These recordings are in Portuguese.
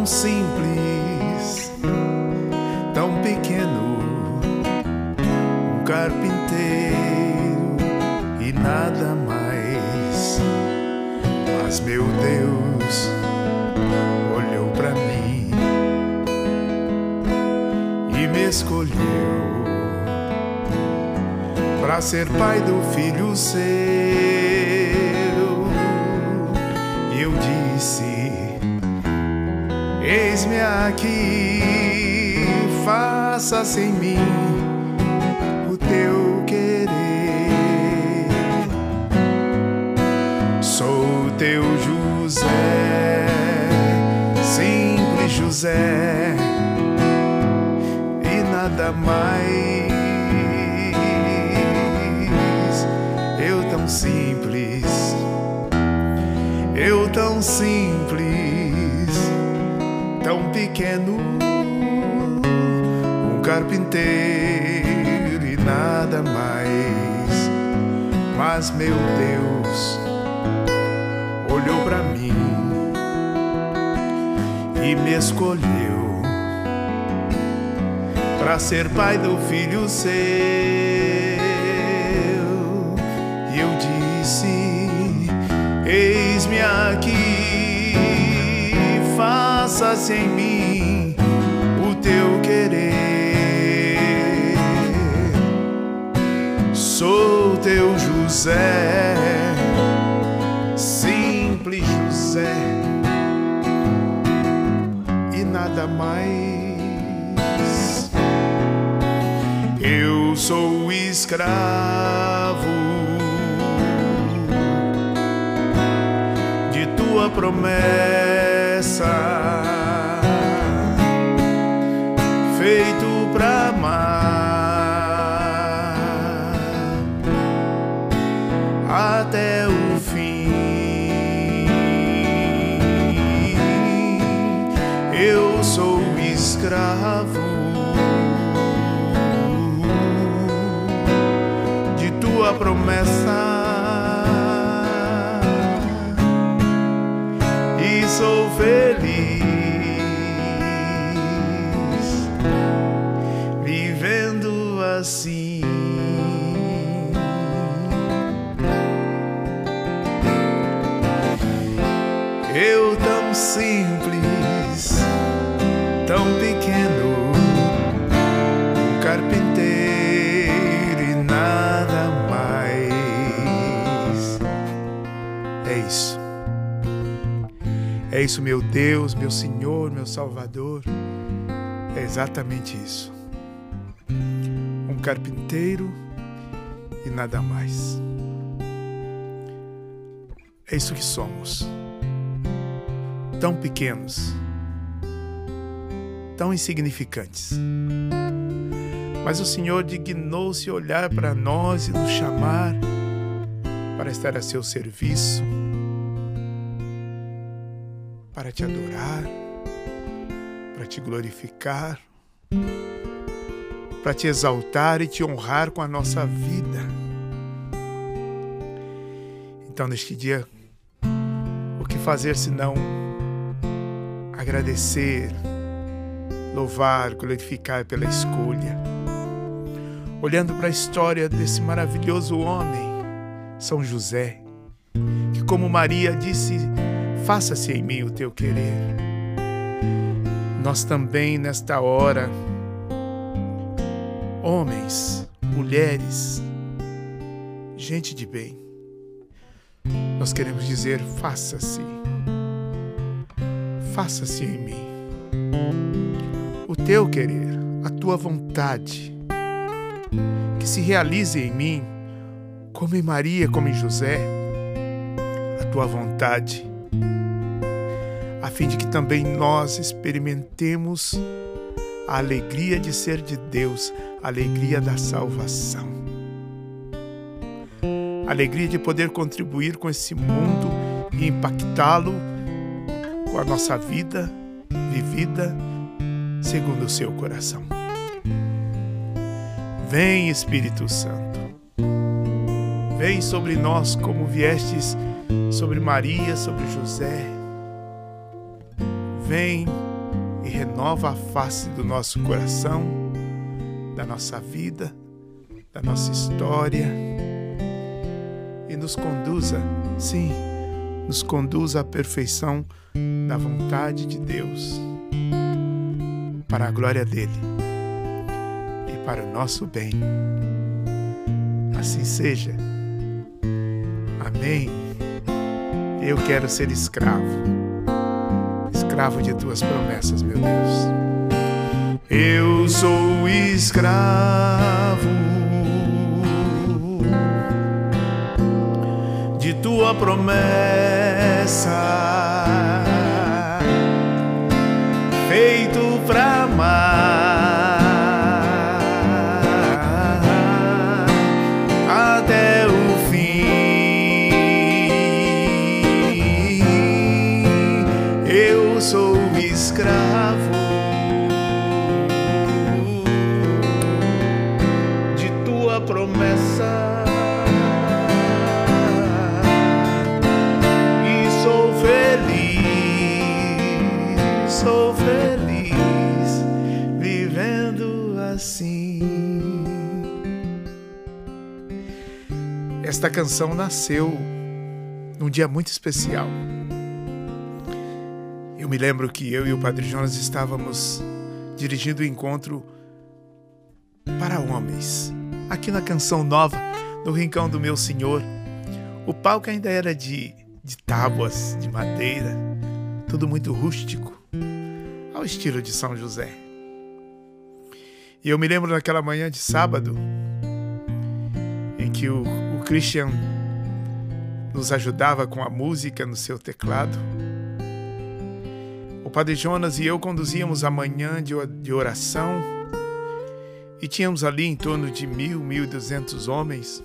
tão simples, tão pequeno, um carpinteiro e nada mais. Mas meu Deus olhou para mim e me escolheu para ser pai do filho seu. Eu disse eis-me aqui, faça sem mim o teu querer. Sou teu José, simples José, e nada mais. Eu tão simples, eu tão simples tão pequeno, um carpinteiro e nada mais. Mas meu Deus olhou para mim e me escolheu para ser pai do filho seu. E eu disse: Eis-me aqui, faça-se em mim o teu querer. Sou teu José, simples José, e nada mais. Eu sou escravo de tua promessa, feito pra amar até o fim. Eu sou escravo de tua promessa Eu tão simples, tão pequeno, um carpinteiro e nada mais. É isso. É isso, meu Deus, meu Senhor, meu Salvador. É exatamente isso. Um carpinteiro e nada mais. É isso que somos. Tão pequenos, tão insignificantes. Mas o Senhor dignou-se olhar para nós e nos chamar para estar a seu serviço, para te adorar, para te glorificar, para te exaltar e te honrar com a nossa vida. Então, neste dia, o que fazer senão agradecer, louvar, glorificar pela escolha? Olhando para a história desse maravilhoso homem, São José, que, como Maria disse, faça-se em mim o teu querer. Nós também, nesta hora, homens, mulheres, gente de bem, nós queremos dizer: faça-se, faça-se em mim o teu querer, a tua vontade, que se realize em mim, como em Maria, como em José, a tua vontade, a fim de que também nós experimentemos a alegria de ser de Deus, a alegria da salvação. A alegria de poder contribuir com esse mundo e impactá-lo a nossa vida vivida segundo o seu coração. Vem, Espírito Santo. Vem sobre nós como viestes sobre Maria, sobre José. Vem e renova a face do nosso coração, da nossa vida, da nossa história e nos conduza, sim, nos conduza à perfeição da vontade de Deus, para a glória dele e para o nosso bem. Assim seja. Amém. Eu quero ser escravo, escravo de tuas promessas, meu Deus. Eu sou escravo tua promessa, feito pra amar até o fim. Eu sou escravo de tua promessa. Esta canção nasceu num dia muito especial. Eu me lembro que eu e o Padre Jonas estávamos dirigindo o encontro para homens, aqui na Canção Nova, no Rincão do Meu Senhor. O palco ainda era de, de tábuas, de madeira, tudo muito rústico, ao estilo de São José. E eu me lembro naquela manhã de sábado, em que o Christian nos ajudava com a música no seu teclado. O Padre Jonas e eu conduzíamos a manhã de oração e tínhamos ali em torno de mil, mil e duzentos homens.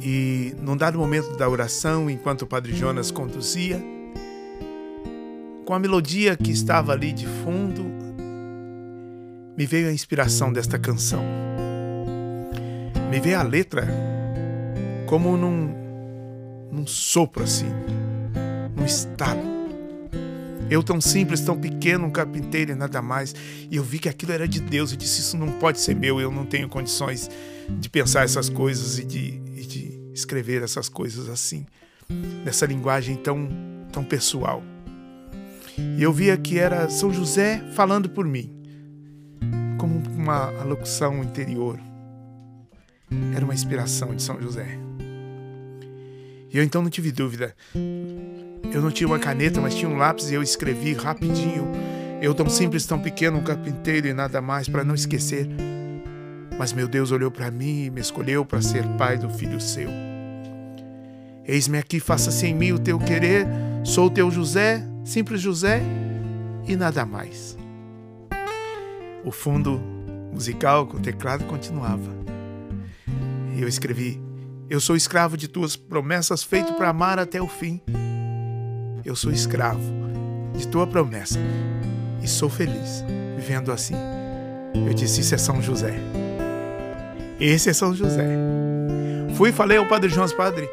E num dado momento da oração, enquanto o Padre Jonas conduzia, com a melodia que estava ali de fundo, me veio a inspiração desta canção. Me veio a letra como num, num sopro assim, num estalo. Eu tão simples, tão pequeno, um carpinteiro e nada mais. E eu vi que aquilo era de Deus. Eu disse: Isso não pode ser meu. Eu não tenho condições de pensar essas coisas e de, e de escrever essas coisas assim, nessa linguagem tão, tão pessoal. E eu via que era São José falando por mim, como uma alocução interior. Era uma inspiração de São José. E eu então não tive dúvida. Eu não tinha uma caneta, mas tinha um lápis e eu escrevi rapidinho. Eu tão simples, tão pequeno, um carpinteiro e nada mais, para não esquecer. Mas meu Deus olhou para mim e me escolheu para ser pai do filho seu. Eis-me aqui, faça-se em mim o teu querer. Sou o teu José, simples José e nada mais. O fundo musical com o teclado continuava. E eu escrevi: Eu sou escravo de tuas promessas, feito para amar até o fim. Eu sou escravo de tua promessa e sou feliz vivendo assim. Eu disse: Isso é São José. Esse é São José. Fui e falei ao Padre João, Padre,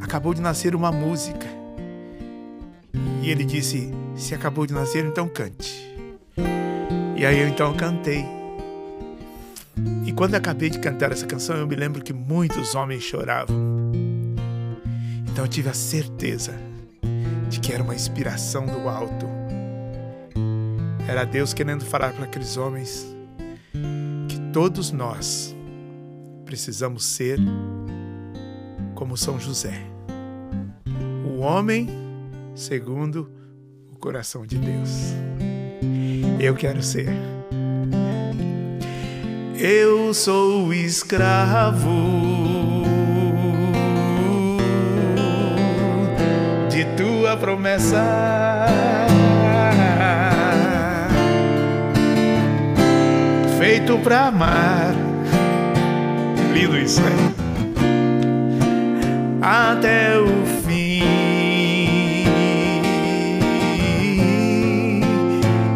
acabou de nascer uma música. E ele disse: Se acabou de nascer, então cante. E aí eu então cantei. E quando acabei de cantar essa canção, eu me lembro que muitos homens choravam. Então eu tive a certeza de que era uma inspiração do alto. Era Deus querendo falar para aqueles homens que todos nós precisamos ser como São José, o homem segundo o coração de Deus. Eu quero ser. Eu sou escravo de tua promessa. Feito pra amar. Lindo isso, né? Até o fim.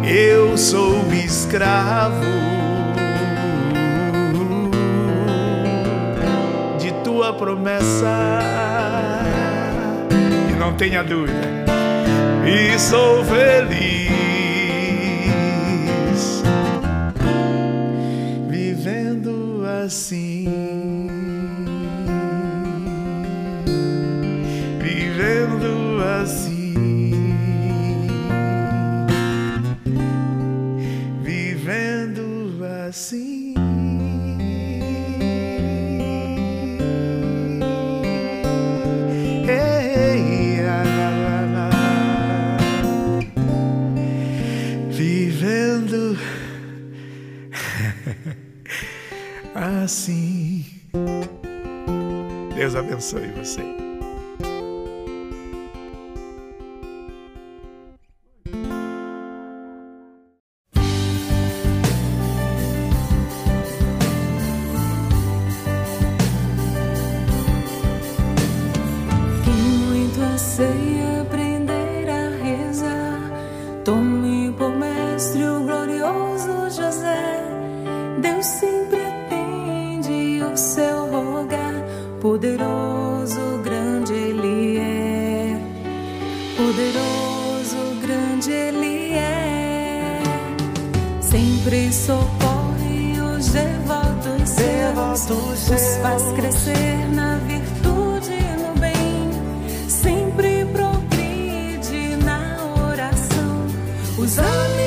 Eu sou escravo tua promessa não tenha dúvida. E sou feliz assim. Deus abençoe você. Poderoso, grande Ele é. Sempre socorre os devotos seus. Os faz crescer na virtude e no bem. Sempre progride na oração. Os amigos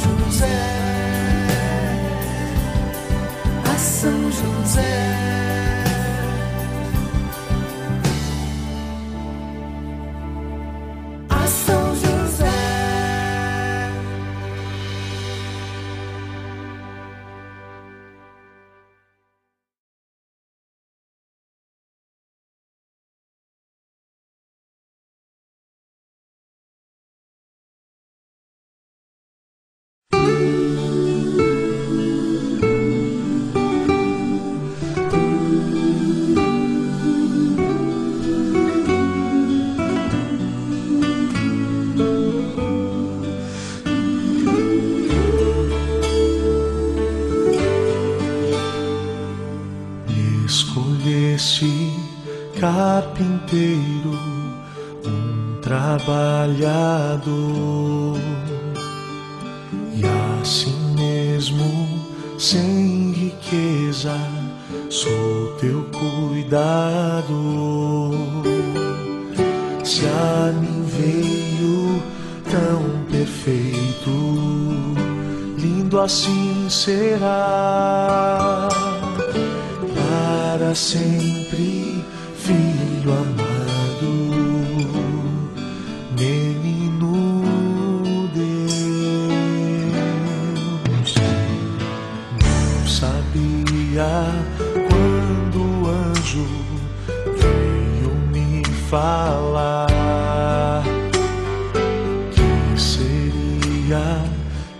José, Escolheste carpinteiro, um trabalhador, e assim mesmo, sem riqueza, sou teu cuidador. Se a mim veio tão perfeito, lindo assim será para sempre, filho amado, menino Deus. Não sabia quando o anjo veio me falar que seria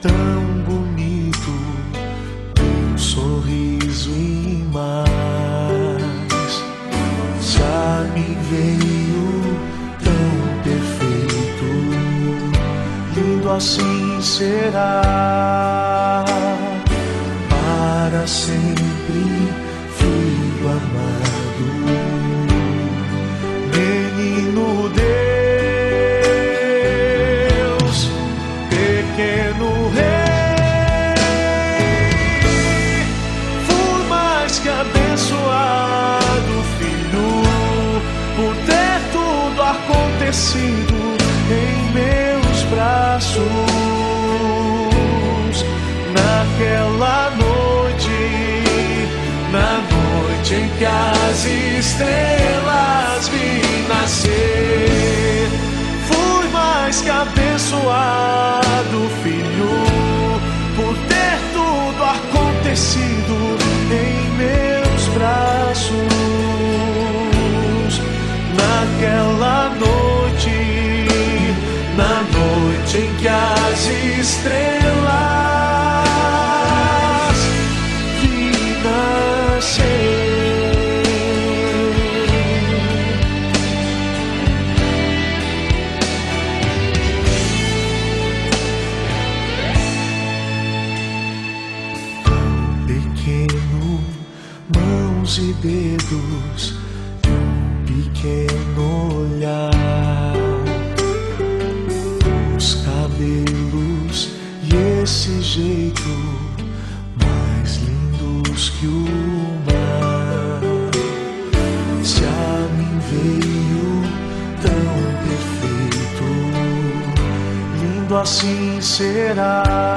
tão assim será. Para sempre, acontecido em meus braços. Naquela noite, na noite em que as estrelas mais lindos que o mar. Se a mim veio tão perfeito, lindo assim será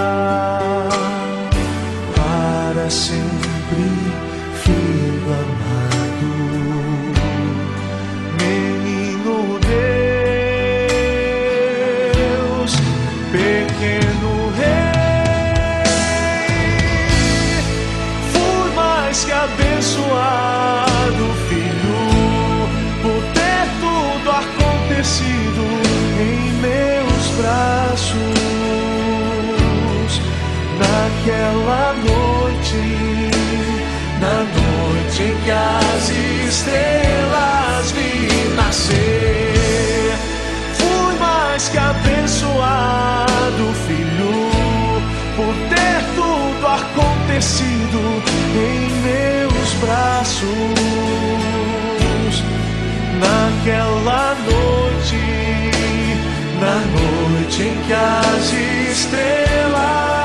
naquela noite na noite em que as estrelas vi nascer. Fui mais que abençoado, filho, por ter tudo acontecido em meus braços. Naquela noite, na noite em que as estrelas